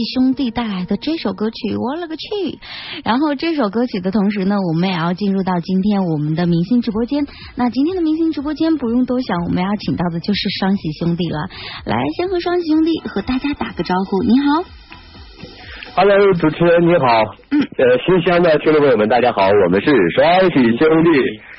喜兄弟带来的这首歌曲，我勒个去！然后这首歌曲的同时呢，我们也要进入到今天我们的明星直播间。那今天的明星直播间不用多想，我们要请到的就是双喜兄弟了。来，先和双喜兄弟和大家打个招呼，你好。Hello，主持人你好。嗯。呃，新乡的听众朋友们，大家好，我们是双喜兄弟。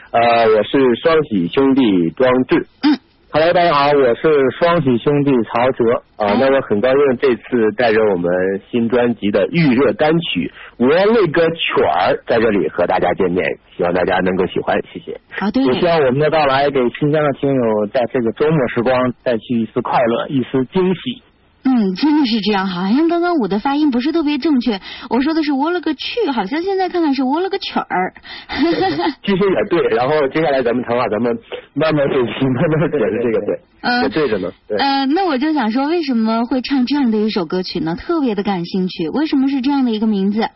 呃，我是双喜兄弟庄志。嗯。Hello，大家好，我是双喜兄弟曹哲。啊，那我很高兴这次带着我们新专辑的预热单曲《我那个曲儿》在这里和大家见面，希望大家能够喜欢，谢谢。好的。也希望我们的到来给新疆的听友在这个周末时光带去一丝快乐，一丝惊喜。嗯，真的是这样，好像刚刚我的发音不是特别正确，我说的是我了个去，好像现在看看是我了个曲儿。其实也对，然后接下来咱们谈话，咱们慢慢对齐，慢慢解释这个对，也对着呢。呃，那我就想说，为什么会唱这样的一首歌曲呢？特别的感兴趣，为什么是这样的一个名字？啊，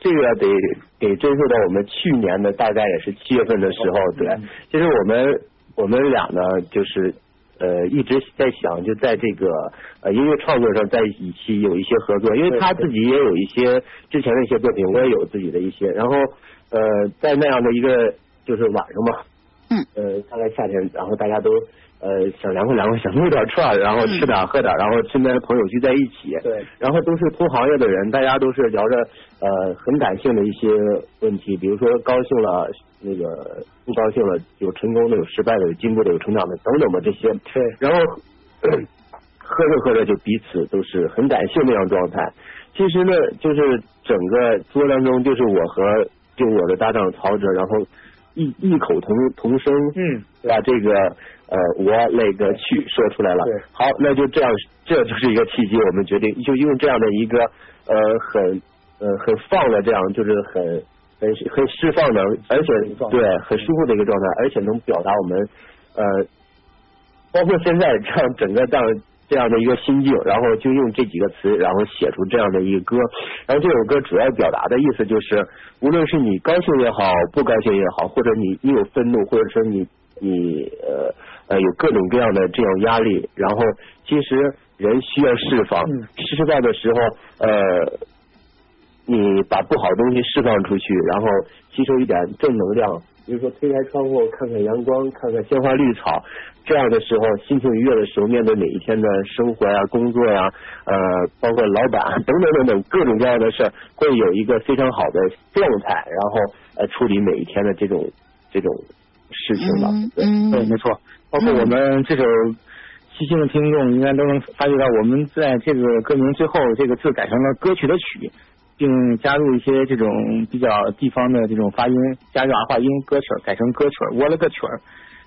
这个得得追溯到我们去年的大概也是七月份的时候，对，其实我们我们俩呢就是。呃，一直在想，就在这个呃音乐创作上，在一起有一些合作，因为他自己也有一些之前的一些作品，我也有自己的一些，然后呃，在那样的一个就是晚上嘛，嗯，呃，大概夏天，然后大家都呃想凉快凉快，想撸点串，然后吃点喝点，然后身边的朋友聚在一起，对，然后都是同行业的人，大家都是聊着呃很感性的一些问题，比如说高兴了。那个不高兴了，有成功的，有失败的，有进步的，有成长的，等等吧，这些。对。然后喝着喝着就彼此都是很感性那样状态。其实呢，就是整个桌当中，就是我和就我的搭档曹哲，然后异异口同同声，嗯，把这个呃我那个去说出来了。对。好，那就这样，这就是一个契机，我们决定就用这样的一个呃很呃很放的这样，就是很。很很释放的，而且对很舒服的一个状态，而且能表达我们呃，包括现在这样整个这样这样的一个心境，然后就用这几个词，然后写出这样的一个歌。然后这首歌主要表达的意思就是，无论是你高兴也好，不高兴也好，或者你你有愤怒，或者说你你呃呃有各种各样的这样压力，然后其实人需要释放，释放的时候呃。你把不好的东西释放出去，然后吸收一点正能量，比如说推开窗户看看阳光，看看鲜花绿草，这样的时候心情愉悦的时候，面对每一天的生活呀、工作呀，呃，包括老板等等等等各种各样的事儿，会有一个非常好的状态，然后呃处理每一天的这种这种事情吧。嗯，对，没错。包括我们这首细心的听众应该都能发觉到，我们在这个歌名最后这个字改成了歌曲的曲。并加入一些这种比较地方的这种发音，加入儿化音歌曲改成歌曲我了个曲儿，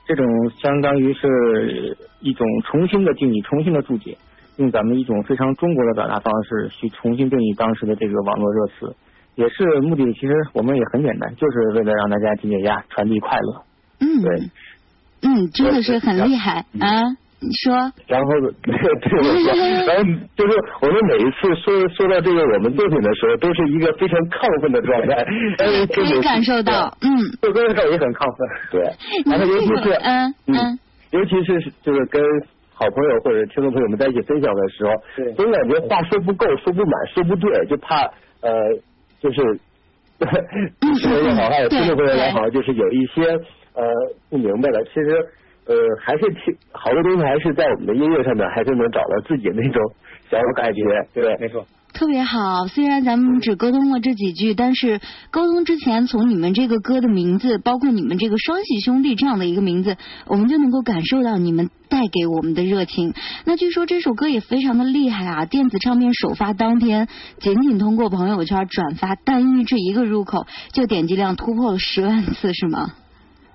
这种相当于是一种重新的定义、重新的注解，用咱们一种非常中国的表达方式去重新定义当时的这个网络热词，也是目的。其实我们也很简单，就是为了让大家解解压、传递快乐。嗯，对，嗯，真的是很厉害啊。你说，然后 对对我说，然后就是我们每一次说说到这个我们作品的时候，都是一个非常亢奋的状态，可以感受到，嗯，做歌的时候也很亢奋，对，然后尤其是嗯嗯，尤其是就是跟好朋友或者听众朋友们在一起分享的时候，总感觉话说不够，说不满，说不对，就怕呃，就是说的也好，还有听众朋友也好，就是有一些呃不明白了，其实。呃，还是挺好多东西，还是在我们的音乐上面，还是能找到自己那种小感觉，对，没错，特别好。虽然咱们只沟通了这几句，但是沟通之前，从你们这个歌的名字，包括你们这个双喜兄弟这样的一个名字，我们就能够感受到你们带给我们的热情。那据说这首歌也非常的厉害啊！电子唱片首发当天，仅仅通过朋友圈转发单一这一个入口，就点击量突破了十万次，是吗？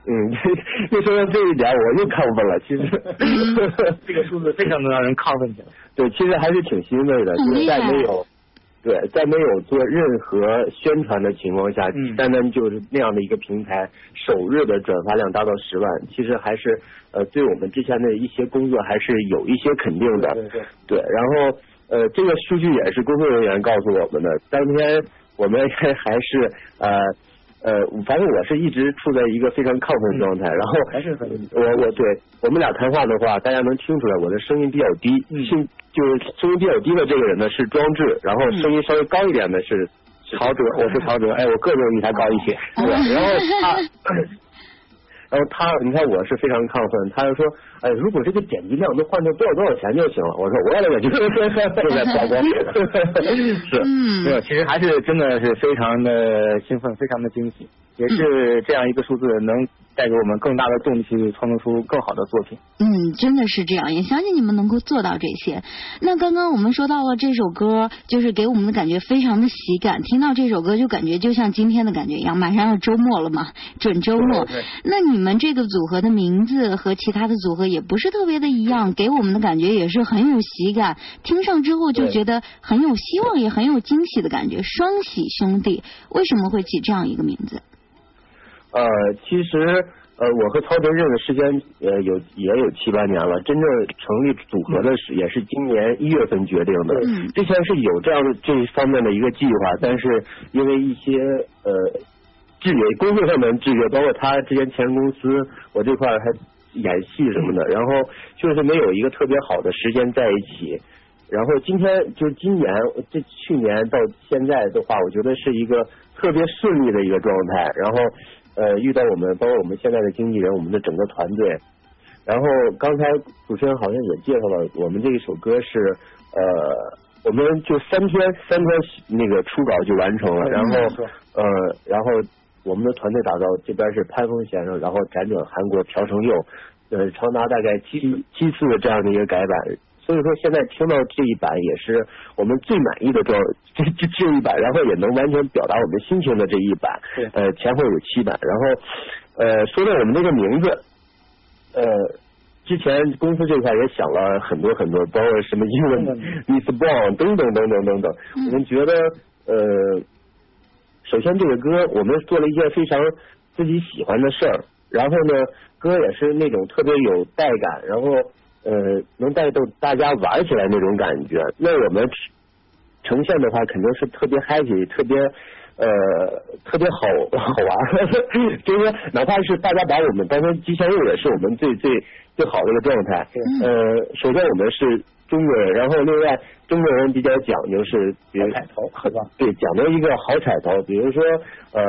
嗯，又说到这一点，我又亢奋了。其实 这个数字非常能让人亢奋起来。对，其实还是挺欣慰的，就是在没有对在没有做任何宣传的情况下，单单就是那样的一个平台，首日的转发量达到十万，其实还是呃对我们之前的一些工作还是有一些肯定的。对对。对，然后呃这个数据也是工作人员告诉我们的，当天我们 还是呃。呃，反正我是一直处在一个非常亢奋的状态，然后还是很我我对我们俩谈话的话，大家能听出来我的声音比较低，嗯就是声音比较低的这个人呢是庄志，然后声音稍微高一点的是曹哲，我是曹哲，哎，我个子比他高一些，对，然后他。然后他，你看我是非常亢奋，他就说，哎，如果这个点击量能换成多少多少钱就行了。我说，我也就 就在曝光，是，没有，其实还是真的是非常的兴奋，非常的惊喜，也是这样一个数字能。带给我们更大的动力，去创作出更好的作品。嗯，真的是这样，也相信你们能够做到这些。那刚刚我们说到了这首歌，就是给我们的感觉非常的喜感。听到这首歌，就感觉就像今天的感觉一样，马上要周末了嘛，准周末。那你们这个组合的名字和其他的组合也不是特别的一样，给我们的感觉也是很有喜感。听上之后就觉得很有希望，也很有惊喜的感觉。双喜兄弟为什么会起这样一个名字？呃，其实呃，我和曹德认识时间呃有也有七八年了，真正成立组合的是也是今年一月份决定的。嗯。之前是有这样的这方面的一个计划，但是因为一些呃制约，工作上面制约，包括他之前前公司，我这块还演戏什么的，然后就是没有一个特别好的时间在一起。然后今天就是今年这去年到现在的话，我觉得是一个特别顺利的一个状态。然后。呃，遇到我们，包括我们现在的经纪人，我们的整个团队。然后刚才主持人好像也介绍了，我们这一首歌是呃，我们就三天三天那个初稿就完成了。然后呃，然后我们的团队打造这边是潘峰先生，然后辗转韩国朴成佑，呃，长达大概七七次的这样的一个改版。所以说现在听到这一版也是我们最满意的 这这这这一版，然后也能完全表达我们心情的这一版。呃，前后有七版，然后呃，说到我们这个名字，呃，之前公司这块也想了很多很多，包括什么英文 Miss Brown 等等等等等等。我们觉得呃，首先这个歌我们做了一件非常自己喜欢的事儿，然后呢，歌也是那种特别有带感，然后。呃，能带动大家玩起来那种感觉，那我们呈现的话肯定是特别 happy，特别呃特别好 好玩，就是说哪怕是大家把我们当成吉祥物，也是我们最最最好的一个状态。呃，首先我们是。中国人，然后另外中国人比较讲究是，比如彩头，是吧？对，讲究一个好彩头，比如说呃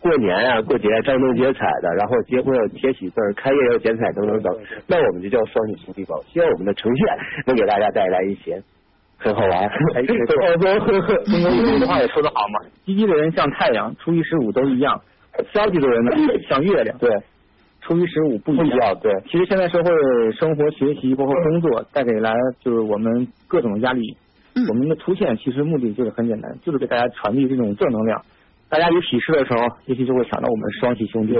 过年啊、过节张灯结彩的，然后结婚要贴喜字、开业要剪彩等等等，那我们就叫双喜兄弟包。希望我们的呈现能给大家带来一些很好玩、很轻松。中国有句话也说得好嘛，积极的人像太阳，初一十五都一样；消极的人呢像月亮。对。初一十五不一样，对。其实现在社会生活、学习包括工作带给来就是我们各种压力。嗯。我们的出现其实目的就是很简单，就是给大家传递这种正能量。大家有喜事的时候，也许就会想到我们双喜兄弟。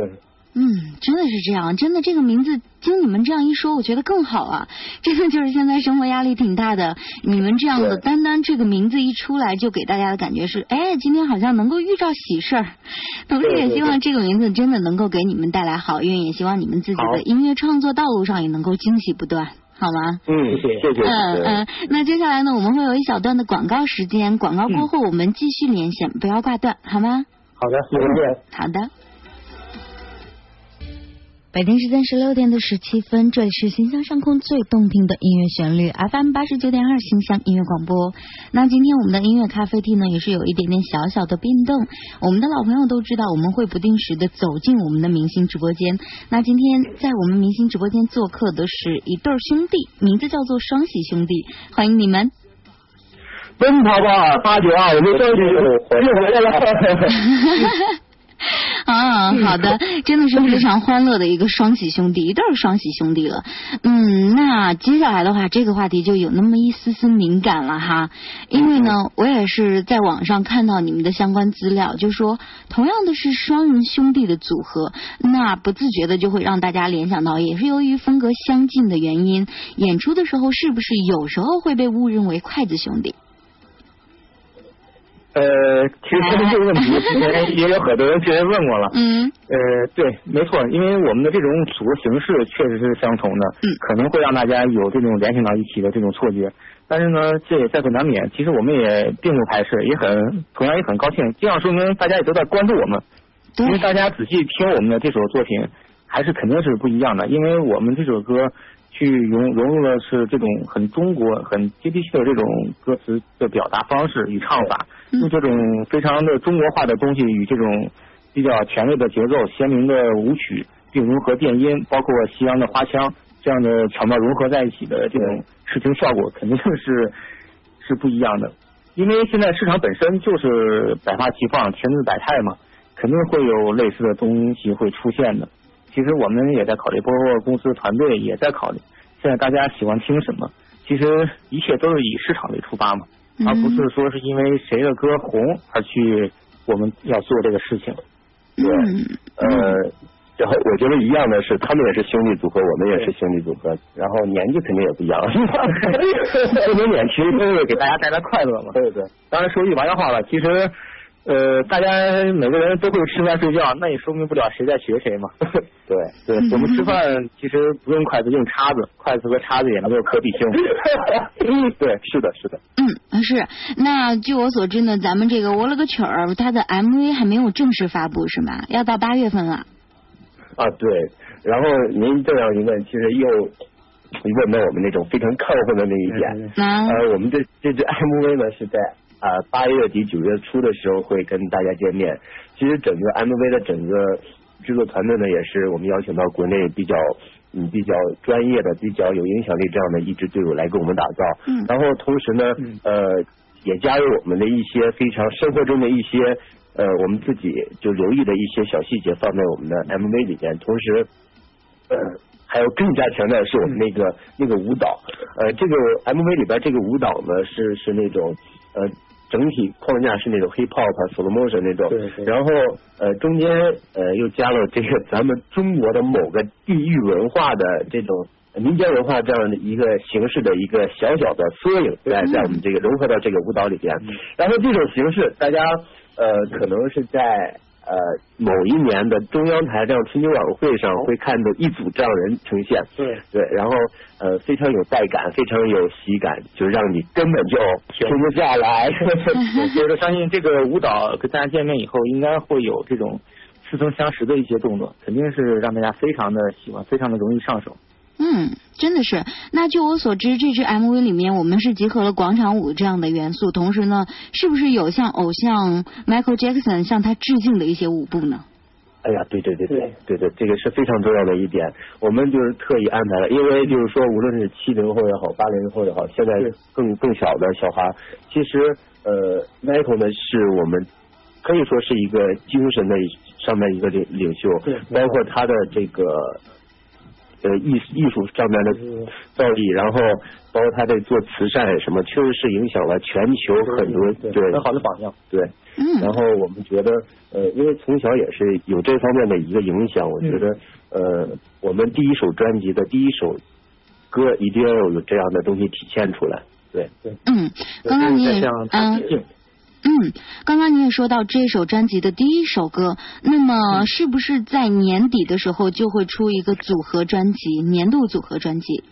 嗯，真的是这样，真的这个名字经你们这样一说，我觉得更好啊！真的就是现在生活压力挺大的，你们这样的单单这个名字一出来，就给大家的感觉是，哎，今天好像能够遇到喜事儿。同时也希望这个名字真的能够给你们带来好运，也希望你们自己的音乐创作道路上也能够惊喜不断，好吗？嗯，谢谢，谢谢。嗯嗯，那接下来呢，我们会有一小段的广告时间，广告过后我们继续连线，不要挂断，好吗？好的，谢谢。好的。北京时间十六点的十七分，这里是新乡上空最动听的音乐旋律 FM 八十九点二新乡音乐广播。那今天我们的音乐咖啡厅呢，也是有一点点小小的变动。我们的老朋友都知道，我们会不定时的走进我们的明星直播间。那今天在我们明星直播间做客的是一对兄弟，名字叫做双喜兄弟，欢迎你们。奔跑吧八九二，我们终于又回来了。啊，好的，真的是非常欢乐的一个双喜兄弟，一对双喜兄弟了。嗯，那接下来的话，这个话题就有那么一丝丝敏感了哈，因为呢，我也是在网上看到你们的相关资料，就说同样的是双人兄弟的组合，那不自觉的就会让大家联想到，也是由于风格相近的原因，演出的时候是不是有时候会被误认为筷子兄弟？呃，其实这个问题之前也有很多人确实问过了。嗯。呃，对，没错，因为我们的这种组合形式确实是相同的，嗯，可能会让大家有这种联想到一起的这种错觉。但是呢，这也在所难免。其实我们也并不排斥，也很同样也很高兴，这样说明大家也都在关注我们。因为大家仔细听我们的这首作品，还是肯定是不一样的。因为我们这首歌去融融入的是这种很中国、很接地气的这种歌词的表达方式与唱法，用这种非常的中国化的东西与这种比较前卫的节奏、鲜明的舞曲，并融合电音，包括西洋的花腔这样的巧妙融合在一起的这种视听效果，肯定是是不一样的。因为现在市场本身就是百花齐放、千姿百态嘛，肯定会有类似的东西会出现的。其实我们也在考虑，包括公司团队也在考虑。现在大家喜欢听什么？其实一切都是以市场为出发嘛，而不是说是因为谁的歌红而去我们要做这个事情。对，呃。然后我觉得一样的是，他们也是兄弟组合，我们也是兄弟组合，然后年纪肯定也不一样，不能年轻，都是给大家带来快乐嘛。对对，当然说句玩笑话了，其实呃，大家每个人都会吃饭睡觉，那也说明不了谁在学谁嘛。对对，我们吃饭其实不用筷子，用叉子，筷子和叉子也没有可比性。对，是的，是的。嗯，是。那据我所知呢，咱们这个我了个曲儿，它的 MV 还没有正式发布是吗？要到八月份了。啊对，然后您这样一问，其实又问到我们那种非常亢奋的那一点。呃，我们这这支 MV 呢是在啊八月底九月初的时候会跟大家见面。其实整个 MV 的整个制作团队呢，也是我们邀请到国内比较嗯比较专业的、比较有影响力这样的一支队伍来给我们打造。嗯。然后同时呢，呃，也加入我们的一些非常生活中的一些。呃，我们自己就留意的一些小细节放在我们的 MV 里边，同时，呃，还有更加强调的是我们那个那个舞蹈，呃，这个 MV 里边这个舞蹈呢是是那种呃整体框架是那种 hip hop slow motion 那种，对然后呃中间呃又加了这个咱们中国的某个地域文化的这种民间文化这样的一个形式的一个小小的缩影，在在我们这个融合到这个舞蹈里边，然后这种形式大家。呃，可能是在呃某一年的中央台这样春节晚会上会看到一组这样人呈现，对对，然后呃非常有带感，非常有喜感，就让你根本就停不下来。所以说，相信这个舞蹈跟大家见面以后，应该会有这种似曾相识的一些动作，肯定是让大家非常的喜欢，非常的容易上手。嗯，真的是。那据我所知，这支 MV 里面我们是集合了广场舞这样的元素，同时呢，是不是有像偶像 Michael Jackson 向他致敬的一些舞步呢？哎呀，对对对对对对，这个是非常重要的一点。我们就是特意安排了，因为就是说，无论是七零后也好，八零后也好，现在更更小的小孩，其实呃，Michael 呢是我们可以说是一个精神的上面一个领领袖，包括他的这个。呃，艺艺术上面的造诣，然后包括他在做慈善什么，确实是影响了全球很多对很好的榜样。对，然后我们觉得，呃，因为从小也是有这方面的一个影响，我觉得，呃，我们第一首专辑的第一首歌一定要有这样的东西体现出来。对对。嗯，刚刚你也嗯。嗯，刚刚你也说到这首专辑的第一首歌，那么是不是在年底的时候就会出一个组合专辑，年度组合专辑？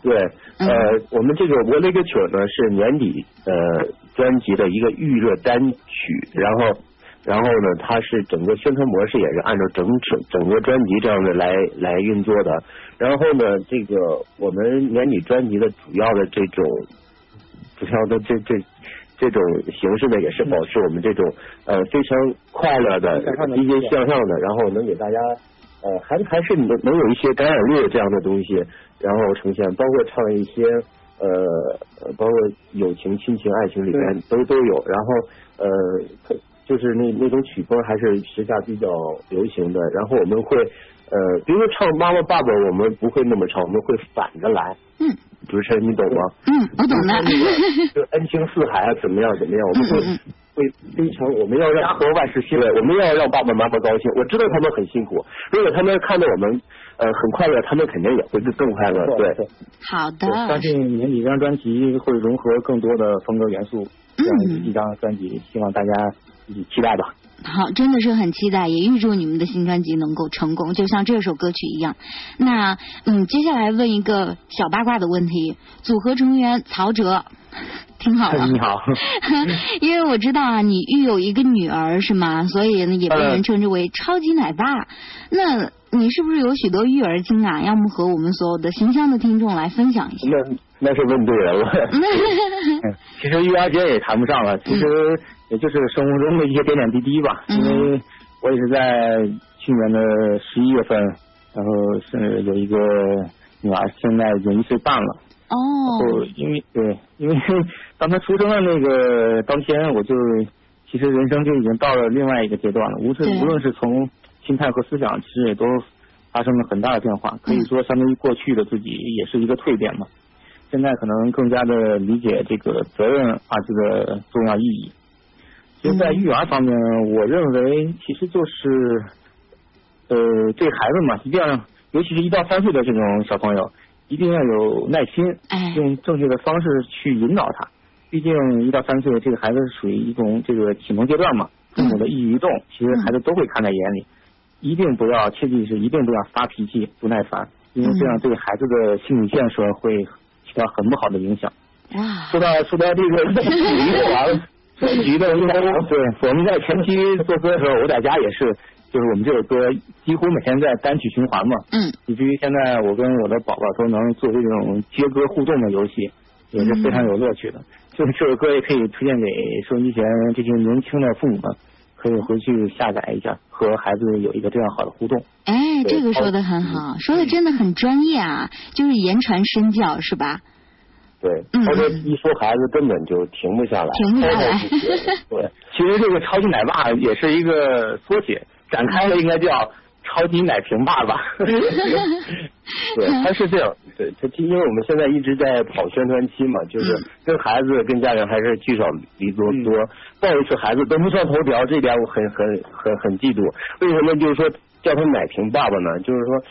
对，呃，我们这个《我那个曲》呢是年底呃专辑的一个预热单曲，然后然后呢，它是整个宣传模式也是按照整整整个专辑这样的来来运作的，然后呢，这个我们年底专辑的主要的这种主要的这这。这种形式呢，也是保持我们这种呃非常快乐的、积极向上的，然后能给大家呃还还是能能有一些感染力这样的东西，然后呈现，包括唱一些呃包括友情、亲情、爱情里面都都有，然后呃就是那那种曲风还是时下比较流行的，然后我们会呃比如说唱妈妈爸爸，我们不会那么唱，我们会反着来。嗯。主持人，你懂吗？嗯，我懂的。就恩情似海啊，怎么样？怎么样？我们会会非常，我们要让和万事兴，我们要让爸爸妈妈高兴。我知道他们很辛苦，如果他们看到我们呃很快乐，他们肯定也会更快乐。对，好的。相信年底这张专辑会融合更多的风格元素，这样一张专辑，希望大家一起期待吧。好，真的是很期待，也预祝你们的新专辑能够成功，就像这首歌曲一样。那嗯，接下来问一个小八卦的问题：组合成员曹哲，听好了。你好，因为我知道啊，你育有一个女儿是吗？所以呢，也被人称之为超级奶爸。那你是不是有许多育儿经啊？要么和我们所有的形象的听众来分享一下。那那是问对人了。其实育儿经也谈不上了，其实也就是生活中的一些点点滴滴吧。因为我也是在去年的十一月份，然后是有一个女儿，现在已经一岁半了。哦。然后因为对，因为当她出生的那个当天，我就其实人生就已经到了另外一个阶段了。无论无论是从心态和思想，其实也都发生了很大的变化。可以说，相当于过去的自己也是一个蜕变嘛。现在可能更加的理解这个责任二字的重要意义。其实，在育儿方面，我认为其实就是呃，对孩子嘛，一定要，尤其是一到三岁的这种小朋友，一定要有耐心，用正确的方式去引导他。毕竟一到三岁，这个孩子是属于一种这个启蒙阶段嘛，父母的一举一动，其实孩子都会看在眼里。一定不要，切记是一定不要发脾气、不耐烦，因为这样对孩子的心理建设会起到很不好的影响。哇！说到说到这个 育儿，对，我们在前期做歌的时候，我在家也是，就是我们这首歌几乎每天在单曲循环嘛。嗯。以至于现在我跟我的宝宝都能做这种接歌互动的游戏，也是非常有乐趣的。就是这首歌也可以推荐给收音机前这些年轻的父母们。可以回去下载一下，和孩子有一个这样好的互动。哎，这个说的很好，说的真的很专业啊，就是言传身教，是吧？对，他说一说孩子根本就停不下来，停不下来。对，其实这个超级奶爸也是一个缩写，展开了应该叫。超级奶瓶爸爸，对，他是这样，对他，因为我们现在一直在跑宣传期嘛，就是跟孩子、跟家人还是聚少离多多，抱一次孩子都不上头条，这点我很很很很嫉妒。为什么就是说叫他奶瓶爸爸呢？就是说，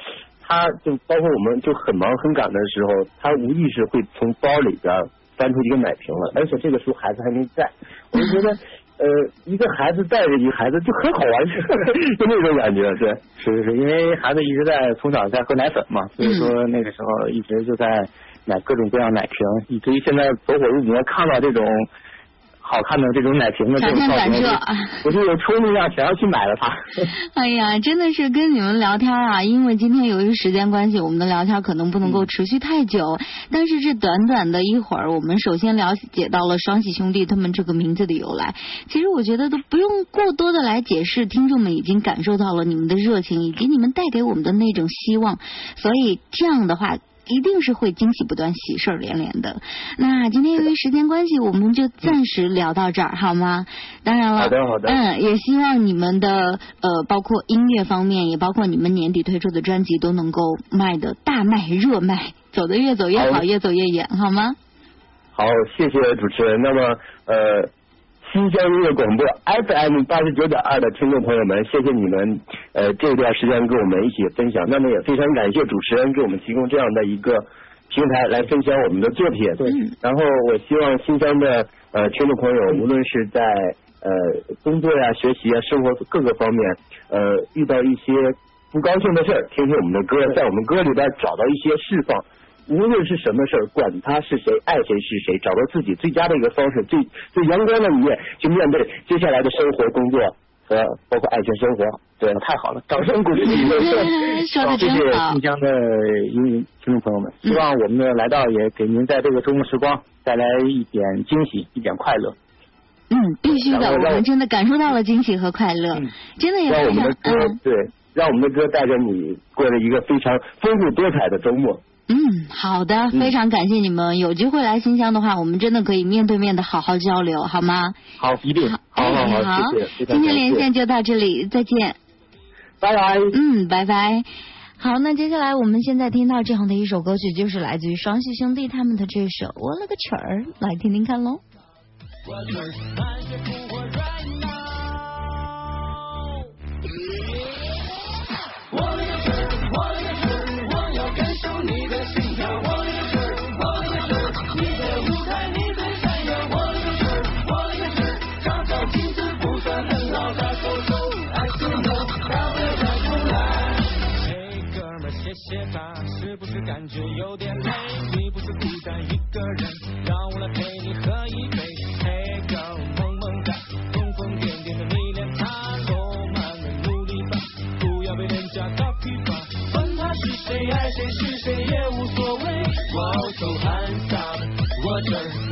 他就包括我们就很忙很赶的时候，他无意识会从包里边翻出一个奶瓶来，而且这个时候孩子还没在，我就觉得。呃，一个孩子带着一个孩子就很好玩，就那种感觉，对，是是是，因为孩子一直在从小在喝奶粉嘛，所以说那个时候一直就在买各种各样奶瓶，以至于现在走火入魔，看到这种。好看的这种奶瓶的这种造型，我就有冲动呀，想要去买了它。哎呀，真的是跟你们聊天啊，因为今天由于时间关系，我们的聊天可能不能够持续太久。但是这短短的一会儿，我们首先了解到了双喜兄弟他们这个名字的由来。其实我觉得都不用过多的来解释，听众们已经感受到了你们的热情以及你们带给我们的那种希望。所以这样的话。一定是会惊喜不断、喜事连连的。那今天由于时间关系，我们就暂时聊到这儿，好吗？当然了，好的好的。嗯，也希望你们的呃，包括音乐方面，也包括你们年底推出的专辑，都能够卖的大卖、热卖，走的越走越好，越走越远，好吗？好，谢谢主持人。那么呃。新疆音乐广播 FM 八十九点二的听众朋友们，谢谢你们呃这段时间跟我们一起分享。那么也非常感谢主持人给我们提供这样的一个平台来分享我们的作品。对。然后我希望新疆的呃听众朋友，无论是在呃工作呀、学习啊、生活各个方面呃遇到一些不高兴的事儿，听听我们的歌，在我们歌里边找到一些释放。无论是什么事儿，管他是谁，爱谁是谁，找到自己最佳的一个方式，最最阳光的一面，去面对接下来的生活、工作和包括爱情生活。对，太好了，掌声鼓励！说的真好。谢谢新疆的音听众朋友们，希望我们的来到也给您在这个周末时光带来一点惊喜，一点快乐。嗯，必须的，我们真的感受到了惊喜和快乐，真的也让我们的歌对，让我们的歌带着你过了一个非常丰富多彩的周末。嗯，好的，非常感谢你们。有机会来新疆的话，我们真的可以面对面的好好交流，好吗？好，一定。好，好，好，谢谢。今天连线就到这里，再见。拜拜。嗯，拜拜。好，那接下来我们现在听到这样的一首歌曲，就是来自于双喜兄弟他们的这首《我了个曲儿》，来听听看喽。些吧，是不是感觉有点累？你不是孤单一个人，让我来陪你喝一杯。Hey girl，萌萌哒，疯疯癫癫的你，恋他都满额努力吧。不要被人家调皮吧，管他是谁，爱谁是谁也无所谓。我走，I'm sad，我真。